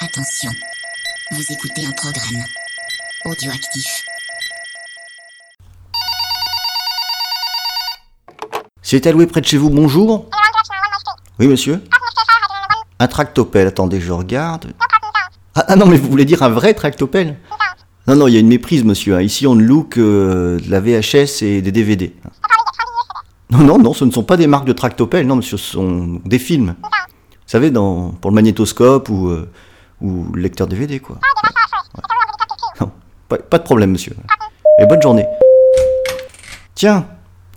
Attention, vous écoutez un programme audioactif. C'est alloué près de chez vous, bonjour Oui, monsieur Un tractopelle, attendez, je regarde. Ah, ah non, mais vous voulez dire un vrai tractopelle? Non, non, il y a une méprise, monsieur. hein. Ici, on ne loue que euh, de la VHS et des DVD. Non, non, non, ce ne sont pas des marques de tractopelle, non, monsieur, ce sont des films. Vous savez, pour le magnétoscope ou, euh, ou le lecteur DVD, quoi. Non, pas, pas de problème, monsieur. Et bonne journée. Tiens,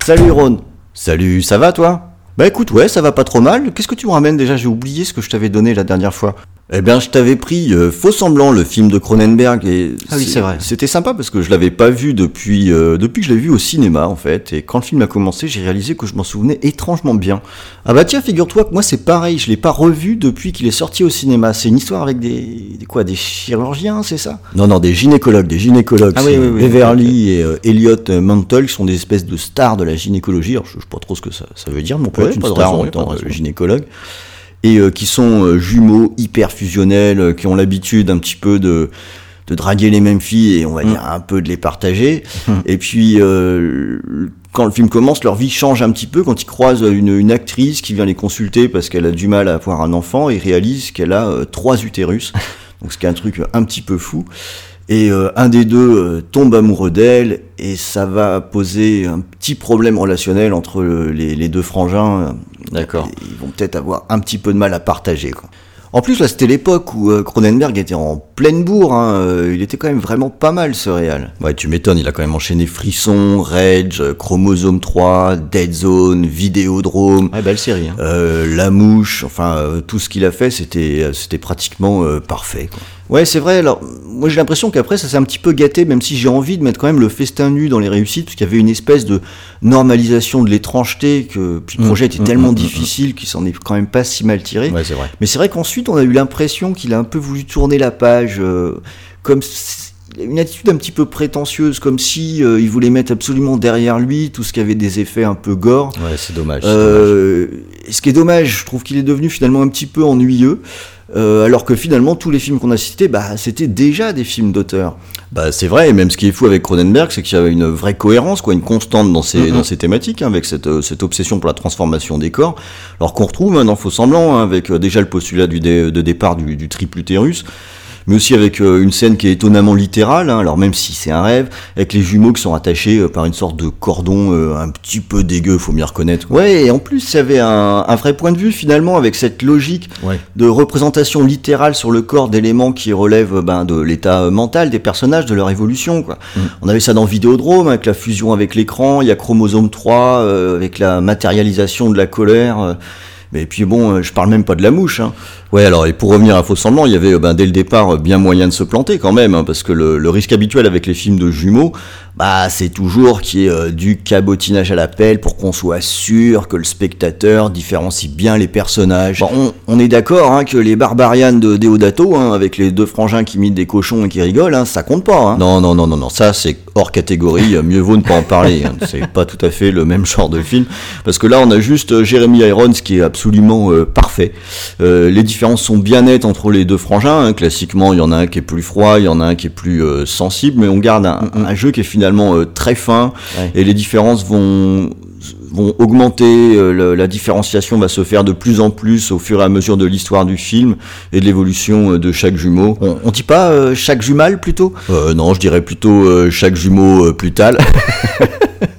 salut Ron. Salut, ça va toi? Bah écoute, ouais, ça va pas trop mal. Qu'est-ce que tu me ramènes? Déjà J'ai oublié ce que je t'avais donné la dernière fois. Eh bien, je t'avais pris euh, Faux Semblant, le film de Cronenberg, et Ah oui, c'est vrai. C'était sympa parce que je l'avais pas vu depuis euh, depuis que je l'ai vu au cinéma en fait. Et quand le film a commencé, j'ai réalisé que je m'en souvenais étrangement bien. Ah bah tiens, figure-toi que moi c'est pareil, je l'ai pas revu depuis qu'il est sorti au cinéma. C'est une histoire avec des, des quoi, des chirurgiens, c'est ça? Non, non, des gynécologues, des gynécologues. Ah oui, oui, oui, Beverly et euh, Elliot Mantle qui sont des espèces de stars de la gynécologie. Alors, je, je sais pas trop ce que ça, ça veut dire, mais on peut Ouais, être une star raison, en de étant euh, raison. gynécologue et euh, qui sont euh, jumeaux hyper fusionnels, euh, qui ont l'habitude un petit peu de de draguer les mêmes filles et on va Mm. dire un peu de les partager. Et puis euh, quand le film commence, leur vie change un petit peu quand ils croisent une, une actrice qui vient les consulter parce qu'elle a du mal à avoir un enfant et réalise qu'elle a trois utérus. Donc ce qui est un truc un petit peu fou. Et euh, un des deux euh, tombe amoureux d'elle et ça va poser un petit problème relationnel entre euh, les, les deux frangins. D'accord. Ils vont peut-être avoir un petit peu de mal à partager. Quoi. En plus, là, c'était l'époque où Cronenberg était en pleine bourre. hein, il était quand même vraiment pas mal, ce réal. Ouais, tu m'étonnes, il a quand même enchaîné Frisson, Rage, Chromosome 3, Dead Zone, Vidéodrome, Ouais, belle série. Hein. euh, La Mouche, enfin, euh, tout ce qu'il a fait, c'était c'était pratiquement euh, parfait. Quoi. Ouais, c'est vrai. Alors, moi, j'ai l'impression qu'après, ça s'est un petit peu gâté, même si j'ai envie de mettre quand même le festin nu dans les réussites, parce qu'il y avait une espèce de normalisation de l'étrangeté, que puis le Mm, projet était mm, tellement mm, mm, difficile qu'il s'en est quand même pas si mal tiré. Ouais, c'est vrai. Mais c'est vrai qu'ensuite, on a eu l'impression qu'il a un peu voulu tourner la page, euh, comme si- une attitude un petit peu prétentieuse, comme si euh, il voulait mettre absolument derrière lui tout ce qui avait des effets un peu gore. Ouais, c'est dommage. Euh, ce qui est dommage, je trouve qu'il est devenu finalement un petit peu ennuyeux, euh, alors que finalement tous les films qu'on a cités, bah, c'était déjà des films d'auteur. Bah, c'est vrai, et même ce qui est fou avec Cronenberg, c'est qu'il y avait une vraie cohérence, quoi, une constante dans ses, Mhm. dans ses thématiques, hein, avec cette, euh, cette obsession pour la transformation des corps, alors qu'on retrouve hein, dans Faux Semblant, hein, avec euh, déjà le postulat du dé- de départ du, du triple utérus, mais aussi avec euh, une scène qui est étonnamment littérale, hein, alors même si c'est un rêve, avec les jumeaux qui sont attachés euh, par une sorte de cordon euh, un petit peu dégueu, faut m'y reconnaître. Ouais, et en plus, il y avait un, un vrai point de vue finalement avec cette logique Ouais. de représentation littérale sur le corps d'éléments qui relèvent ben, de l'état mental des personnages, de leur évolution. Quoi. Mm. On avait ça dans Vidéodrome, avec la fusion avec l'écran, il y a Chromosome 3, euh, avec la matérialisation de la colère. euh, mais puis bon, je parle même pas de la mouche. Hein. Ouais, alors et pour revenir à Faux Semblant, il y avait euh, ben, dès le départ euh, bien moyen de se planter quand même, hein, parce que le, le risque habituel avec les films de jumeaux, bah c'est toujours qu'il y ait euh, du cabotinage à la pelle pour qu'on soit sûr que le spectateur différencie bien les personnages. Bon, on, on est d'accord hein, que les barbarians de Deodato, hein, avec les deux frangins qui imitent des cochons et qui rigolent, hein, ça compte pas. Hein. Non, non, non, non, non, ça c'est hors catégorie, mieux vaut ne pas en parler. hein. C'est pas tout à fait le même genre de film, parce que là on a juste Jeremy Irons qui est absolument euh, parfait. Euh, les différences sont bien nettes entre les deux frangins. hein. Classiquement, il y en a un qui est plus froid, il y en a un qui est plus euh, sensible, mais on garde un, un jeu qui est finalement euh, très fin, Ouais. et les différences vont vont augmenter, euh, le- la différenciation va se faire de plus en plus au fur et à mesure de l'histoire du film et de l'évolution euh, de chaque jumeau. On, on dit pas euh, chaque jumal plutôt? Non, je dirais plutôt chaque jumeau plus tard.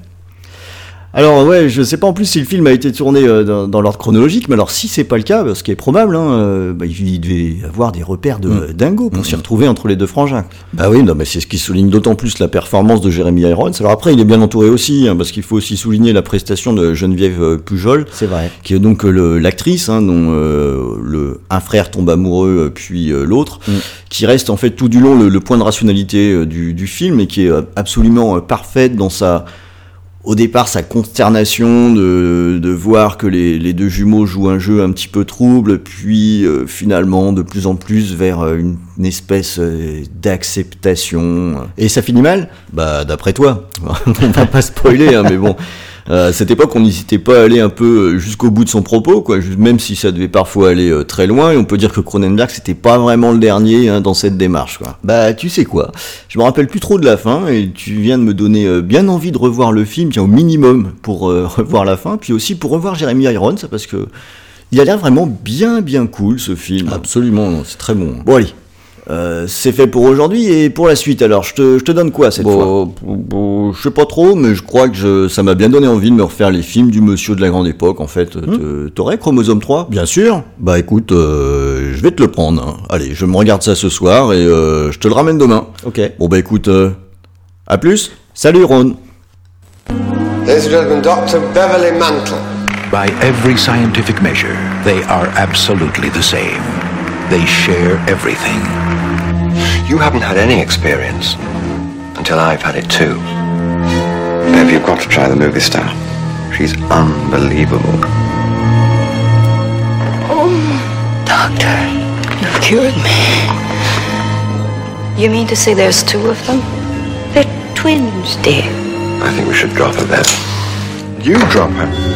Alors ouais, je sais pas en plus si le film a été tourné euh, dans, dans l'ordre chronologique, mais alors si c'est pas le cas, ce qui est probable, hein, euh, bah, il devait avoir des repères de Mm. dingo pour Mm, s'y mm. retrouver entre les deux frangins. Bah oui, non, mais c'est ce qui souligne d'autant plus la performance de Jeremy Irons. Alors après, il est bien entouré aussi, hein, parce qu'il faut aussi souligner la prestation de Geneviève euh, Pujol, C'est vrai. qui est donc l'actrice hein, dont euh, le un frère tombe amoureux puis l'autre, qui reste en fait tout du long le, le point de rationalité du, du film et qui est absolument parfaite dans sa au départ sa consternation de, de voir que les, les deux jumeaux jouent un jeu un petit peu trouble, puis euh, finalement de plus en plus vers euh, une, une espèce euh, d'acceptation. Et ça finit mal? Bah d'après toi. On va pas spoiler, hein, mais bon. Euh, à cette époque, on n'hésitait pas à aller un peu jusqu'au bout de son propos, quoi, même si ça devait parfois aller euh, très loin. Et on peut dire que Cronenberg, c'était pas vraiment le dernier hein, dans cette démarche. Quoi. Bah, tu sais quoi Je me rappelle plus trop de la fin, et tu viens de me donner euh, bien envie de revoir le film, tiens, au minimum pour revoir la fin, puis aussi pour revoir Jeremy Irons, parce que il a l'air vraiment bien, bien cool ce film. Absolument, c'est très bon. Bon, allez, euh, c'est fait pour aujourd'hui et pour la suite. Alors, je te, je te donne quoi cette fois? Je sais pas trop, mais je crois que je, ça m'a bien donné envie de me refaire les films du Monsieur de la Grande Époque. En fait, hmm. t'aurais Chromosome 3 Bien sûr. Bah écoute, euh, je vais te le prendre. Hein. Allez, je me regarde ça ce soir et euh, je te le ramène demain. Ok. Bon bah écoute, à plus. Salut Ron. Ladies and gentlemen, Dr. Beverly Mantle. By every scientific measure, they are absolutely the same. They share everything. You haven't had any experience until I've had it too. Maybe you've got to try the movie star. She's unbelievable. Oh, doctor, you've cured me. You mean to say there's two of them? They're twins, dear. I think we should drop her then. You drop her.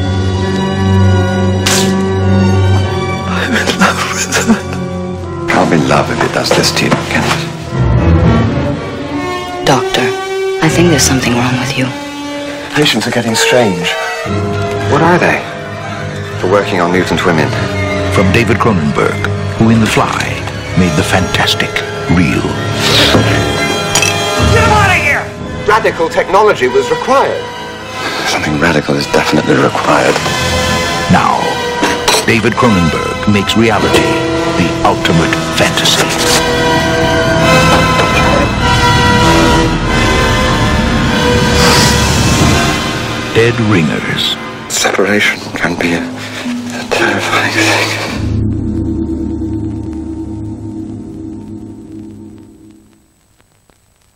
Love if it does this to you, Kenneth. Doctor, I think there's something wrong with you. Patients are getting strange. What are they? For working on mutant women. From David Cronenberg, who in The Fly made the fantastic real. Get him out of here! Radical technology was required. Something radical is definitely required. Now, David Cronenberg makes reality the ultimate fantasy. Dead Ringers. Separation can be a, a terrifying thing.